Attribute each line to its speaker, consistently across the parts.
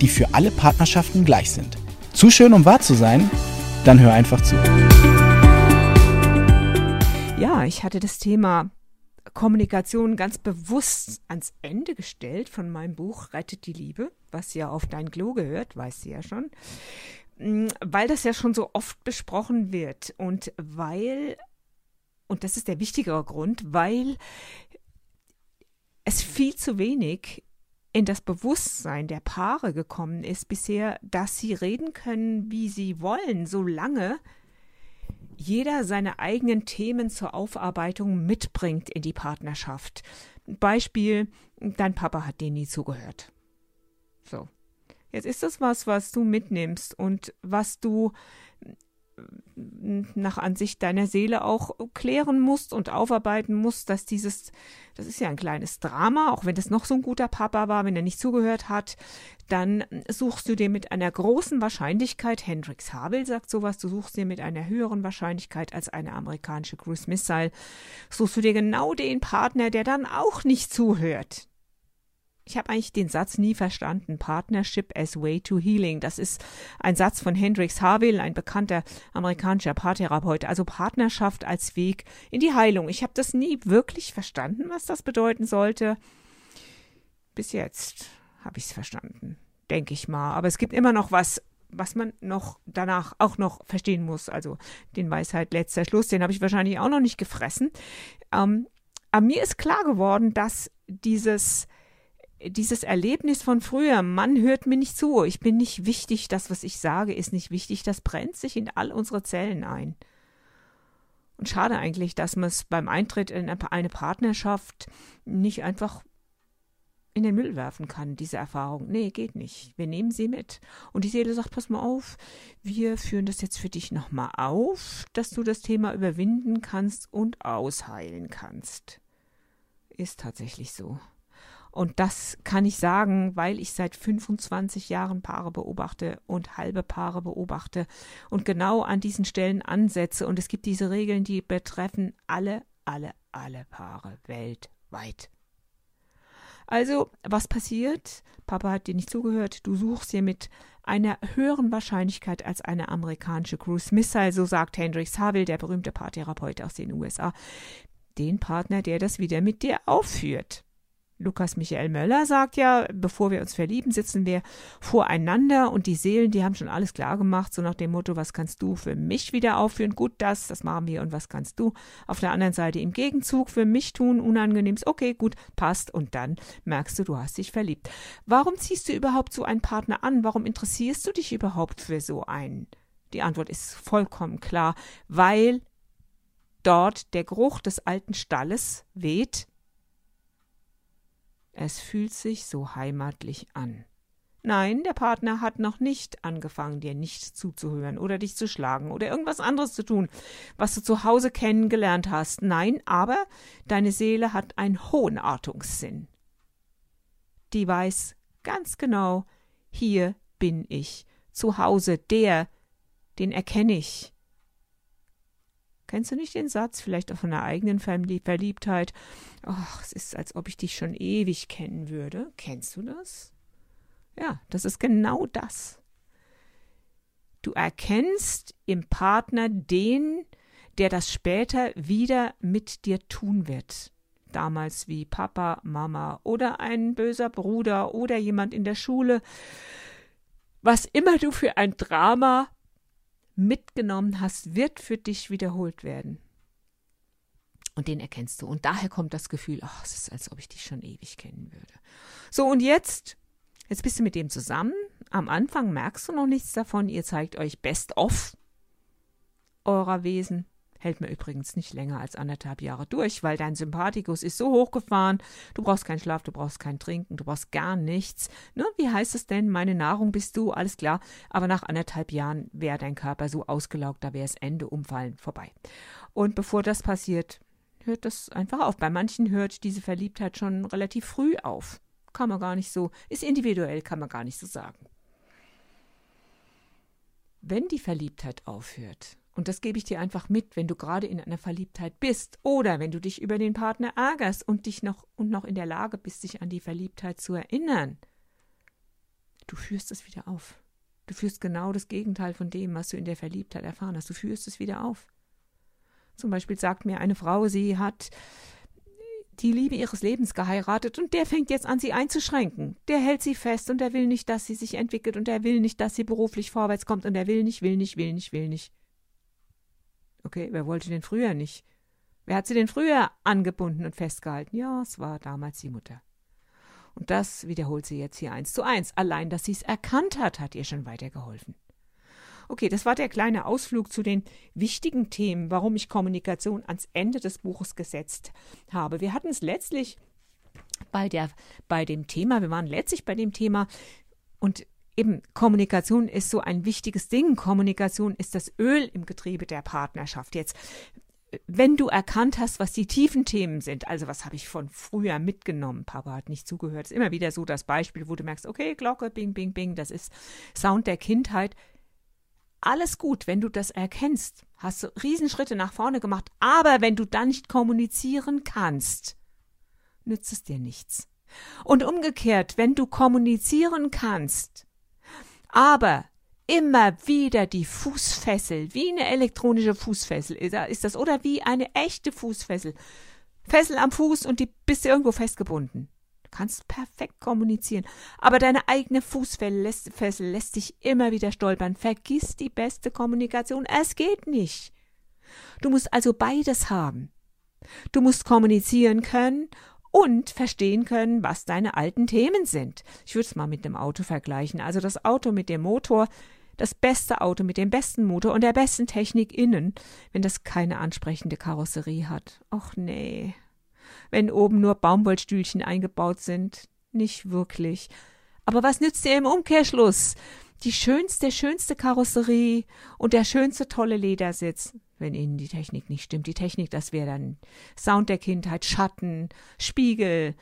Speaker 1: die für alle Partnerschaften gleich sind. Zu schön, um wahr zu sein? Dann hör einfach zu.
Speaker 2: Ja, ich hatte das Thema Kommunikation ganz bewusst ans Ende gestellt von meinem Buch Rettet die Liebe, was ja auf dein Klo gehört, weißt du ja schon. Mm, weil das ja schon so oft besprochen wird und weil, und das ist der wichtigere Grund, weil es viel zu wenig in das Bewusstsein der Paare gekommen ist bisher, dass sie reden können, wie sie wollen, solange jeder seine eigenen Themen zur Aufarbeitung mitbringt in die Partnerschaft. Beispiel, dein Papa hat dir nie zugehört. So. Jetzt ist das was, was du mitnimmst und was du nach Ansicht deiner Seele auch klären musst und aufarbeiten musst, dass dieses, das ist ja ein kleines Drama, auch wenn das noch so ein guter Papa war, wenn er nicht zugehört hat, dann suchst du dir mit einer großen Wahrscheinlichkeit, Hendrix Havel sagt sowas, du suchst dir mit einer höheren Wahrscheinlichkeit als eine amerikanische Cruise Missile, suchst du dir genau den Partner, der dann auch nicht zuhört. Ich habe eigentlich den Satz nie verstanden. Partnership as way to healing. Das ist ein Satz von Hendrix Harville, ein bekannter amerikanischer Paartherapeut. Also Partnerschaft als Weg in die Heilung. Ich habe das nie wirklich verstanden, was das bedeuten sollte. Bis jetzt habe ich es verstanden, denke ich mal. Aber es gibt immer noch was, was man noch danach auch noch verstehen muss. Also den Weisheit letzter Schluss, den habe ich wahrscheinlich auch noch nicht gefressen. Ähm, aber mir ist klar geworden, dass dieses dieses Erlebnis von früher, man hört mir nicht zu, ich bin nicht wichtig, das, was ich sage, ist nicht wichtig, das brennt sich in all unsere Zellen ein. Und schade eigentlich, dass man es beim Eintritt in eine Partnerschaft nicht einfach in den Müll werfen kann, diese Erfahrung. Nee, geht nicht. Wir nehmen sie mit. Und die Seele sagt, pass mal auf, wir führen das jetzt für dich nochmal auf, dass du das Thema überwinden kannst und ausheilen kannst. Ist tatsächlich so. Und das kann ich sagen, weil ich seit 25 Jahren Paare beobachte und halbe Paare beobachte und genau an diesen Stellen ansetze. Und es gibt diese Regeln, die betreffen alle, alle, alle Paare weltweit. Also, was passiert? Papa hat dir nicht zugehört. Du suchst dir mit einer höheren Wahrscheinlichkeit als eine amerikanische Cruise Missile, so sagt Hendrix Havel, der berühmte Paartherapeut aus den USA, den Partner, der das wieder mit dir aufführt. Lukas Michael Möller sagt ja, bevor wir uns verlieben, sitzen wir voreinander und die Seelen, die haben schon alles klar gemacht, so nach dem Motto, was kannst du für mich wieder aufführen? Gut, das, das machen wir und was kannst du auf der anderen Seite im Gegenzug für mich tun? Unangenehmes, okay, gut, passt und dann merkst du, du hast dich verliebt. Warum ziehst du überhaupt so einen Partner an? Warum interessierst du dich überhaupt für so einen? Die Antwort ist vollkommen klar, weil dort der Geruch des alten Stalles weht, es fühlt sich so heimatlich an. Nein, der Partner hat noch nicht angefangen, dir nicht zuzuhören oder dich zu schlagen oder irgendwas anderes zu tun, was du zu Hause kennengelernt hast. Nein, aber deine Seele hat einen hohen Artungssinn. Die weiß ganz genau, hier bin ich, zu Hause, der, den erkenne ich, Kennst du nicht den Satz, vielleicht auch von der eigenen Verliebtheit? Ach, es ist, als ob ich dich schon ewig kennen würde. Kennst du das? Ja, das ist genau das. Du erkennst im Partner den, der das später wieder mit dir tun wird. Damals wie Papa, Mama oder ein böser Bruder oder jemand in der Schule. Was immer du für ein Drama mitgenommen hast, wird für dich wiederholt werden. Und den erkennst du. Und daher kommt das Gefühl, ach, es ist, als ob ich dich schon ewig kennen würde. So, und jetzt, jetzt bist du mit dem zusammen. Am Anfang merkst du noch nichts davon. Ihr zeigt euch best of eurer Wesen. Hält mir übrigens nicht länger als anderthalb Jahre durch, weil dein Sympathikus ist so hochgefahren. Du brauchst keinen Schlaf, du brauchst kein Trinken, du brauchst gar nichts. Ne? Wie heißt es denn? Meine Nahrung bist du, alles klar. Aber nach anderthalb Jahren wäre dein Körper so ausgelaugt, da wäre es Ende, Umfallen, vorbei. Und bevor das passiert, hört das einfach auf. Bei manchen hört diese Verliebtheit schon relativ früh auf. Kann man gar nicht so, ist individuell, kann man gar nicht so sagen. Wenn die Verliebtheit aufhört, und das gebe ich dir einfach mit, wenn du gerade in einer Verliebtheit bist oder wenn du dich über den Partner ärgerst und dich noch und noch in der Lage bist, dich an die Verliebtheit zu erinnern. Du führst es wieder auf. Du führst genau das Gegenteil von dem, was du in der Verliebtheit erfahren hast. Du führst es wieder auf. Zum Beispiel sagt mir eine Frau, sie hat die Liebe ihres Lebens geheiratet und der fängt jetzt an, sie einzuschränken. Der hält sie fest und er will nicht, dass sie sich entwickelt und er will nicht, dass sie beruflich vorwärts kommt und er will nicht, will nicht, will nicht, will nicht. Okay, wer wollte denn früher nicht? Wer hat sie denn früher angebunden und festgehalten? Ja, es war damals die Mutter. Und das wiederholt sie jetzt hier eins zu eins. Allein, dass sie es erkannt hat, hat ihr schon weitergeholfen. Okay, das war der kleine Ausflug zu den wichtigen Themen, warum ich Kommunikation ans Ende des Buches gesetzt habe. Wir hatten es letztlich bei, der, bei dem Thema, wir waren letztlich bei dem Thema und eben Kommunikation ist so ein wichtiges Ding. Kommunikation ist das Öl im Getriebe der Partnerschaft. Jetzt, wenn du erkannt hast, was die tiefen Themen sind, also was habe ich von früher mitgenommen, Papa hat nicht zugehört, ist immer wieder so das Beispiel, wo du merkst, okay, Glocke, bing, bing, bing, das ist Sound der Kindheit. Alles gut, wenn du das erkennst, hast du Riesenschritte nach vorne gemacht, aber wenn du dann nicht kommunizieren kannst, nützt es dir nichts. Und umgekehrt, wenn du kommunizieren kannst, aber immer wieder die Fußfessel, wie eine elektronische Fußfessel ist das, oder wie eine echte Fußfessel. Fessel am Fuß und die bist du irgendwo festgebunden. Du kannst perfekt kommunizieren, aber deine eigene Fußfessel lässt, dich immer wieder stolpern. Vergiss die beste Kommunikation. Es geht nicht. Du musst also beides haben. Du musst kommunizieren können und verstehen können, was deine alten Themen sind. Ich würde es mal mit dem Auto vergleichen. Also das Auto mit dem Motor, das beste Auto mit dem besten Motor und der besten Technik innen, wenn das keine ansprechende Karosserie hat. Och nee. Wenn oben nur Baumwollstühlchen eingebaut sind. Nicht wirklich. Aber was nützt dir im Umkehrschluss? Die schönste, schönste Karosserie und der schönste tolle Ledersitz wenn Ihnen die Technik nicht stimmt. Die Technik, das wäre dann Sound der Kindheit, Schatten, Spiegel,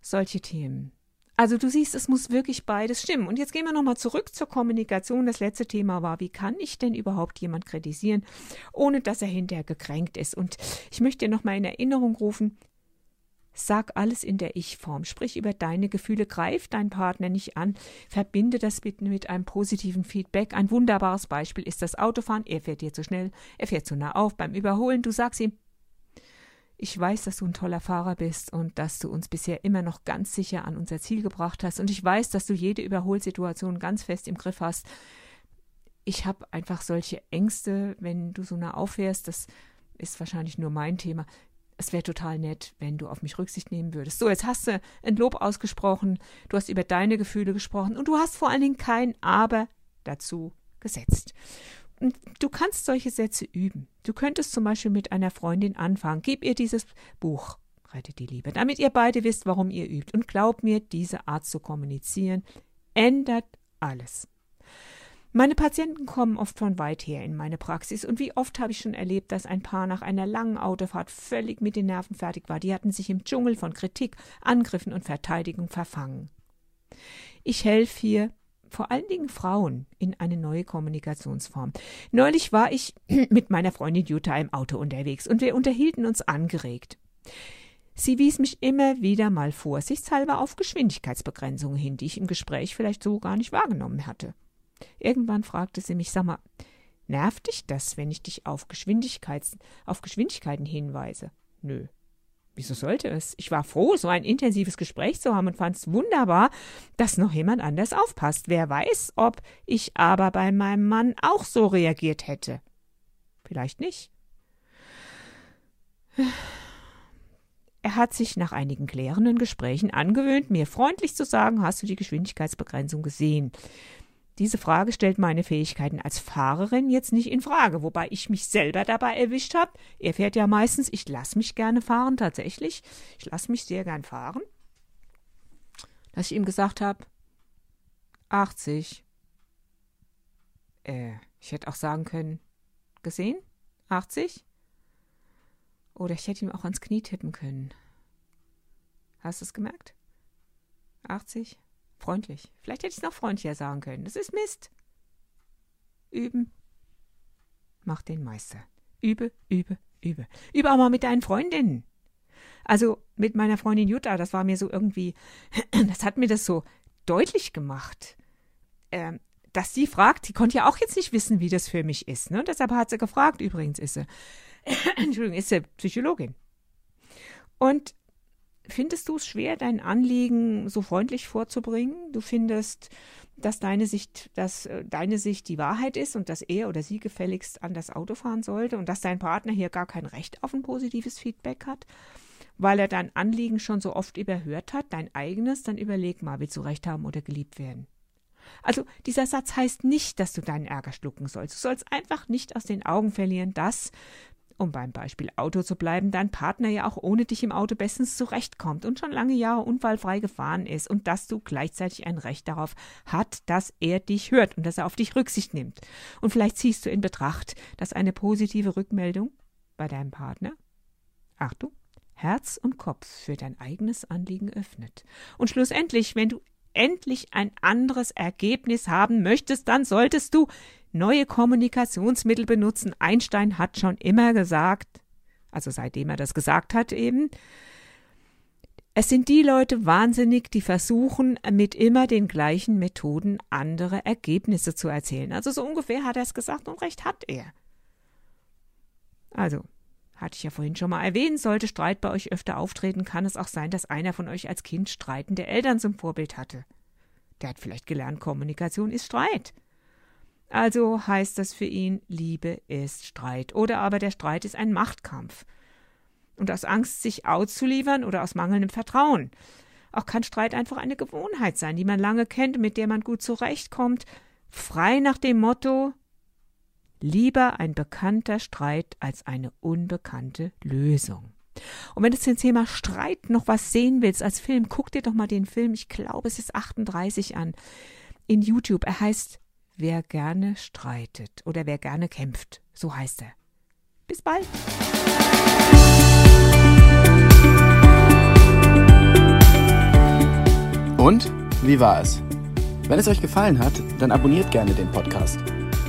Speaker 2: solche Themen. Also du siehst, es muss wirklich beides stimmen. Und jetzt gehen wir nochmal zurück zur Kommunikation. Das letzte Thema war, wie kann ich denn überhaupt jemand kritisieren, ohne dass er hinterher gekränkt ist? Und ich möchte dir nochmal in Erinnerung rufen, Sag alles in der Ich-Form. Sprich über deine Gefühle. Greif deinen Partner nicht an. Verbinde das bitte mit einem positiven Feedback. Ein wunderbares Beispiel ist das Autofahren. Er fährt dir zu schnell. Er fährt zu nah auf beim Überholen. Du sagst ihm, ich weiß, dass du ein toller Fahrer bist und dass du uns bisher immer noch ganz sicher an unser Ziel gebracht hast. Und ich weiß, dass du jede Überholsituation ganz fest im Griff hast. Ich habe einfach solche Ängste, wenn du so nah auffährst. Das ist wahrscheinlich nur mein Thema es wäre total nett, wenn du auf mich Rücksicht nehmen würdest. So, jetzt hast du ein Lob ausgesprochen, du hast über deine Gefühle gesprochen und du hast vor allen Dingen kein Aber dazu gesetzt. Und du kannst solche Sätze üben. Du könntest zum Beispiel mit einer Freundin anfangen. Gib ihr dieses Buch, Rettet die Liebe, damit ihr beide wisst, warum ihr übt. Und glaub mir, diese Art zu kommunizieren ändert alles. Meine Patienten kommen oft von weit her in meine Praxis und wie oft habe ich schon erlebt, dass ein Paar nach einer langen Autofahrt völlig mit den Nerven fertig war. Die hatten sich im Dschungel von Kritik, Angriffen und Verteidigung verfangen. Ich helfe hier vor allen Dingen Frauen in eine neue Kommunikationsform. Neulich war ich mit meiner Freundin Jutta im Auto unterwegs und wir unterhielten uns angeregt. Sie wies mich immer wieder mal vorsichtshalber auf Geschwindigkeitsbegrenzungen hin, die ich im Gespräch vielleicht so gar nicht wahrgenommen hatte. Irgendwann fragte sie mich, sag mal, nervt dich das, wenn ich dich auf, Geschwindigkeits auf Geschwindigkeiten hinweise? Nö. Wieso sollte es? Ich war froh, so ein intensives Gespräch zu haben und fand es wunderbar, dass noch jemand anders aufpasst. Wer weiß, ob ich aber bei meinem Mann auch so reagiert hätte. Vielleicht nicht. Er hat sich nach einigen klärenden Gesprächen angewöhnt, mir freundlich zu sagen, hast du die Geschwindigkeitsbegrenzung gesehen? Diese Frage stellt meine Fähigkeiten als Fahrerin jetzt nicht in Frage, wobei ich mich selber dabei erwischt habe. Er fährt ja meistens, ich lasse mich gerne fahren, tatsächlich. Ich lasse mich sehr gern fahren. Dass ich ihm gesagt habe, 80. Äh, ich hätte auch sagen können, gesehen? 80? Oder ich hätte ihm auch ans Knie tippen können. Hast du es gemerkt? 80? Freundlich. Vielleicht hätte ich es noch freundlicher sagen können. Das ist Mist. Üben. Mach den Meister. Übe, übe, übe. Übe auch mal mit deinen Freundinnen. Also mit meiner Freundin Jutta, das war mir so irgendwie, das hat mir das so deutlich gemacht. Ähm, dass sie fragt, sie konnte ja auch jetzt nicht wissen, wie das für mich ist. Ne? Deshalb hat sie gefragt, übrigens ist sie, Entschuldigung, ist sie Psychologin. Und findest du es schwer, dein Anliegen so freundlich vorzubringen? Du findest, dass deine Sicht, dass äh, deine Sicht die Wahrheit ist und dass er oder sie gefälligst an das Auto fahren sollte und dass dein Partner hier gar kein Recht auf ein positives Feedback hat, weil er dein Anliegen schon so oft überhört hat, dein eigenes, dann überleg mal, willst du Recht haben oder geliebt werden? Also dieser Satz heißt nicht, dass du deinen Ärger schlucken sollst. Du sollst einfach nicht aus den Augen verlieren, dass um beim Beispiel Auto zu bleiben, dein Partner ja auch ohne dich im Auto bestens zurechtkommt und schon lange Jahre unfallfrei gefahren ist und dass du gleichzeitig ein Recht darauf hat, dass er dich hört und dass er auf dich Rücksicht nimmt. Und vielleicht ziehst du in Betracht, dass eine positive Rückmeldung bei deinem Partner, Achtung, Herz und Kopf für dein eigenes Anliegen öffnet. Und schlussendlich, wenn du endlich ein anderes Ergebnis haben möchtest, dann solltest du neue Kommunikationsmittel benutzen. Einstein hat schon immer gesagt, also seitdem er das gesagt hat eben, es sind die Leute wahnsinnig, die versuchen, mit immer den gleichen Methoden andere Ergebnisse zu erzielen. Also so ungefähr hat er es gesagt und recht hat er. Also, hatte ich ja vorhin schon mal erwähnt, sollte Streit bei euch öfter auftreten, kann es auch sein, dass einer von euch als Kind streitende Eltern zum Vorbild hatte. Der hat vielleicht gelernt, Kommunikation ist Streit. Also heißt das für ihn, Liebe ist Streit. Oder aber der Streit ist ein Machtkampf. Und aus Angst, sich auszuliefern oder aus mangelndem Vertrauen. Auch kann Streit einfach eine Gewohnheit sein, die man lange kennt, mit der man gut zurechtkommt. Frei nach dem Motto, lieber ein bekannter Streit als eine unbekannte Lösung. Und wenn du zum Thema Streit noch was sehen willst als Film, guck dir doch mal den Film, ich glaube, es ist 38 an, in YouTube. Er heißt Wer gerne streitet oder wer gerne kämpft. So heißt er. Bis bald.
Speaker 1: Und wie war es? Wenn es euch gefallen hat, dann abonniert gerne den Podcast.